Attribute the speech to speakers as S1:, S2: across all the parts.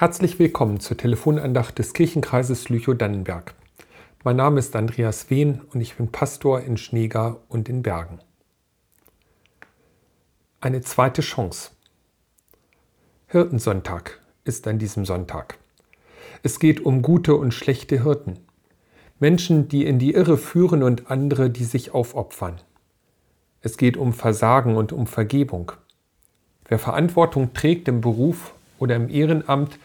S1: Herzlich willkommen zur Telefonandacht des Kirchenkreises Lüchow-Dannenberg. Mein Name ist Andreas Wehn und ich bin Pastor in Schneegar und in Bergen. Eine zweite Chance. Hirtensonntag ist an diesem Sonntag. Es geht um gute und schlechte Hirten. Menschen, die in die Irre führen und andere, die sich aufopfern. Es geht um Versagen und um Vergebung. Wer Verantwortung trägt im Beruf oder im Ehrenamt,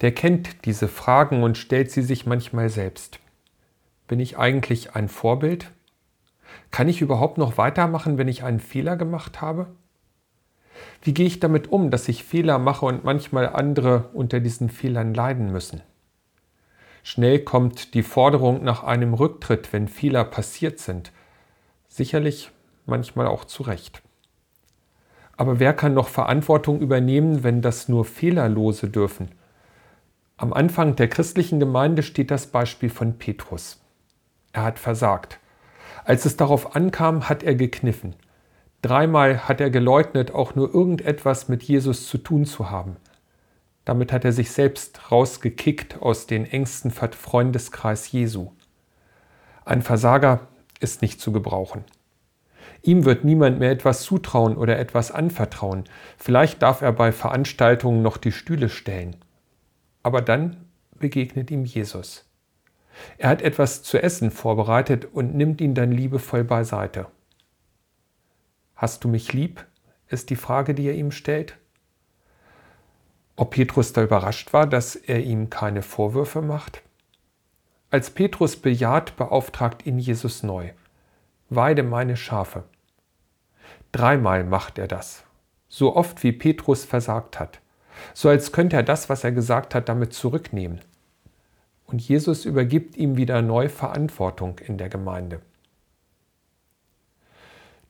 S1: der kennt diese Fragen und stellt sie sich manchmal selbst. Bin ich eigentlich ein Vorbild? Kann ich überhaupt noch weitermachen, wenn ich einen Fehler gemacht habe? Wie gehe ich damit um, dass ich Fehler mache und manchmal andere unter diesen Fehlern leiden müssen? Schnell kommt die Forderung nach einem Rücktritt, wenn Fehler passiert sind. Sicherlich manchmal auch zu Recht. Aber wer kann noch Verantwortung übernehmen, wenn das nur Fehlerlose dürfen? Am Anfang der christlichen Gemeinde steht das Beispiel von Petrus. Er hat versagt. Als es darauf ankam, hat er gekniffen. Dreimal hat er geleugnet, auch nur irgendetwas mit Jesus zu tun zu haben. Damit hat er sich selbst rausgekickt aus den engsten Freundeskreis Jesu. Ein Versager ist nicht zu gebrauchen. Ihm wird niemand mehr etwas zutrauen oder etwas anvertrauen. Vielleicht darf er bei Veranstaltungen noch die Stühle stellen. Aber dann begegnet ihm Jesus. Er hat etwas zu essen vorbereitet und nimmt ihn dann liebevoll beiseite. Hast du mich lieb? ist die Frage, die er ihm stellt. Ob Petrus da überrascht war, dass er ihm keine Vorwürfe macht? Als Petrus bejaht, beauftragt ihn Jesus neu. Weide meine Schafe. Dreimal macht er das, so oft wie Petrus versagt hat, so als könnte er das, was er gesagt hat, damit zurücknehmen. Und Jesus übergibt ihm wieder neu Verantwortung in der Gemeinde.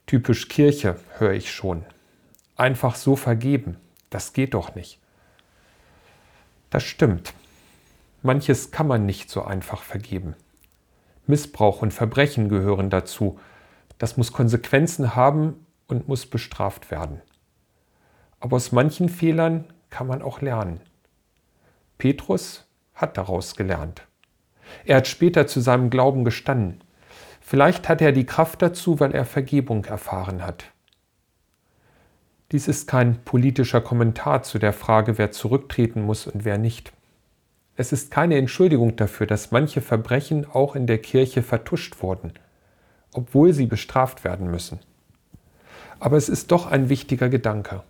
S1: Typisch Kirche höre ich schon. Einfach so vergeben, das geht doch nicht. Das stimmt. Manches kann man nicht so einfach vergeben. Missbrauch und Verbrechen gehören dazu. Das muss Konsequenzen haben und muss bestraft werden. Aber aus manchen Fehlern kann man auch lernen. Petrus hat daraus gelernt. Er hat später zu seinem Glauben gestanden. Vielleicht hat er die Kraft dazu, weil er Vergebung erfahren hat. Dies ist kein politischer Kommentar zu der Frage, wer zurücktreten muss und wer nicht. Es ist keine Entschuldigung dafür, dass manche Verbrechen auch in der Kirche vertuscht wurden, obwohl sie bestraft werden müssen. Aber es ist doch ein wichtiger Gedanke.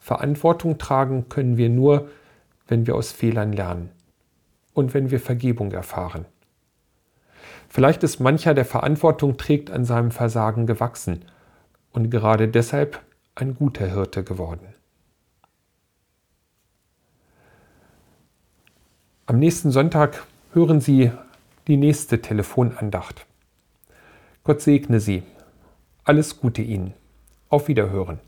S1: Verantwortung tragen können wir nur, wenn wir aus Fehlern lernen und wenn wir Vergebung erfahren. Vielleicht ist mancher, der Verantwortung trägt, an seinem Versagen gewachsen und gerade deshalb ein guter Hirte geworden. Am nächsten Sonntag hören Sie die nächste Telefonandacht. Gott segne Sie. Alles Gute Ihnen. Auf Wiederhören.